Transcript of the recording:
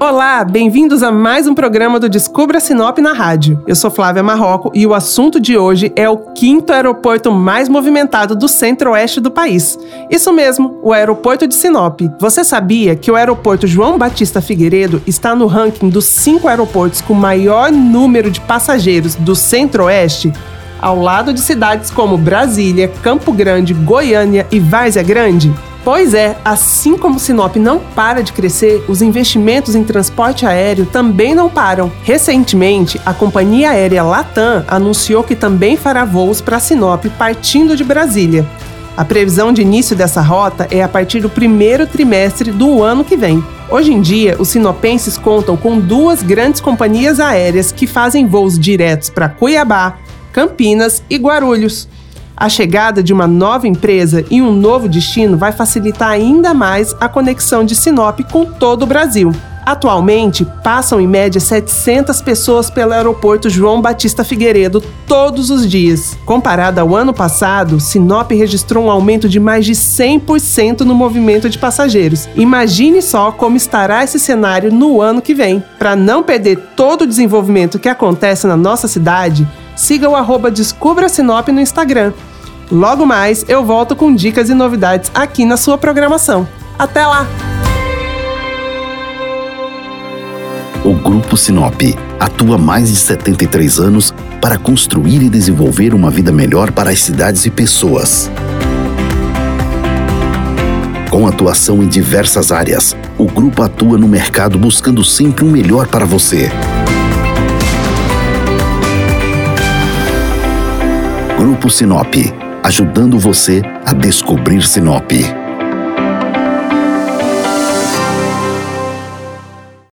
Olá, bem-vindos a mais um programa do Descubra Sinop na rádio. Eu sou Flávia Marroco e o assunto de hoje é o quinto aeroporto mais movimentado do centro-oeste do país. Isso mesmo, o aeroporto de Sinop. Você sabia que o aeroporto João Batista Figueiredo está no ranking dos cinco aeroportos com maior número de passageiros do centro-oeste? Ao lado de cidades como Brasília, Campo Grande, Goiânia e Várzea Grande? Pois é, assim como Sinop não para de crescer, os investimentos em transporte aéreo também não param. Recentemente, a companhia aérea Latam anunciou que também fará voos para Sinop partindo de Brasília. A previsão de início dessa rota é a partir do primeiro trimestre do ano que vem. Hoje em dia, os sinopenses contam com duas grandes companhias aéreas que fazem voos diretos para Cuiabá, Campinas e Guarulhos. A chegada de uma nova empresa e um novo destino vai facilitar ainda mais a conexão de Sinop com todo o Brasil. Atualmente, passam em média 700 pessoas pelo aeroporto João Batista Figueiredo todos os dias. Comparado ao ano passado, Sinop registrou um aumento de mais de 100% no movimento de passageiros. Imagine só como estará esse cenário no ano que vem. Para não perder todo o desenvolvimento que acontece na nossa cidade, siga o arroba Descubra Sinop no Instagram. Logo mais eu volto com dicas e novidades aqui na sua programação. Até lá! O Grupo Sinop atua há mais de 73 anos para construir e desenvolver uma vida melhor para as cidades e pessoas. Com atuação em diversas áreas, o grupo atua no mercado buscando sempre o um melhor para você. Grupo Sinop, ajudando você a descobrir Sinop.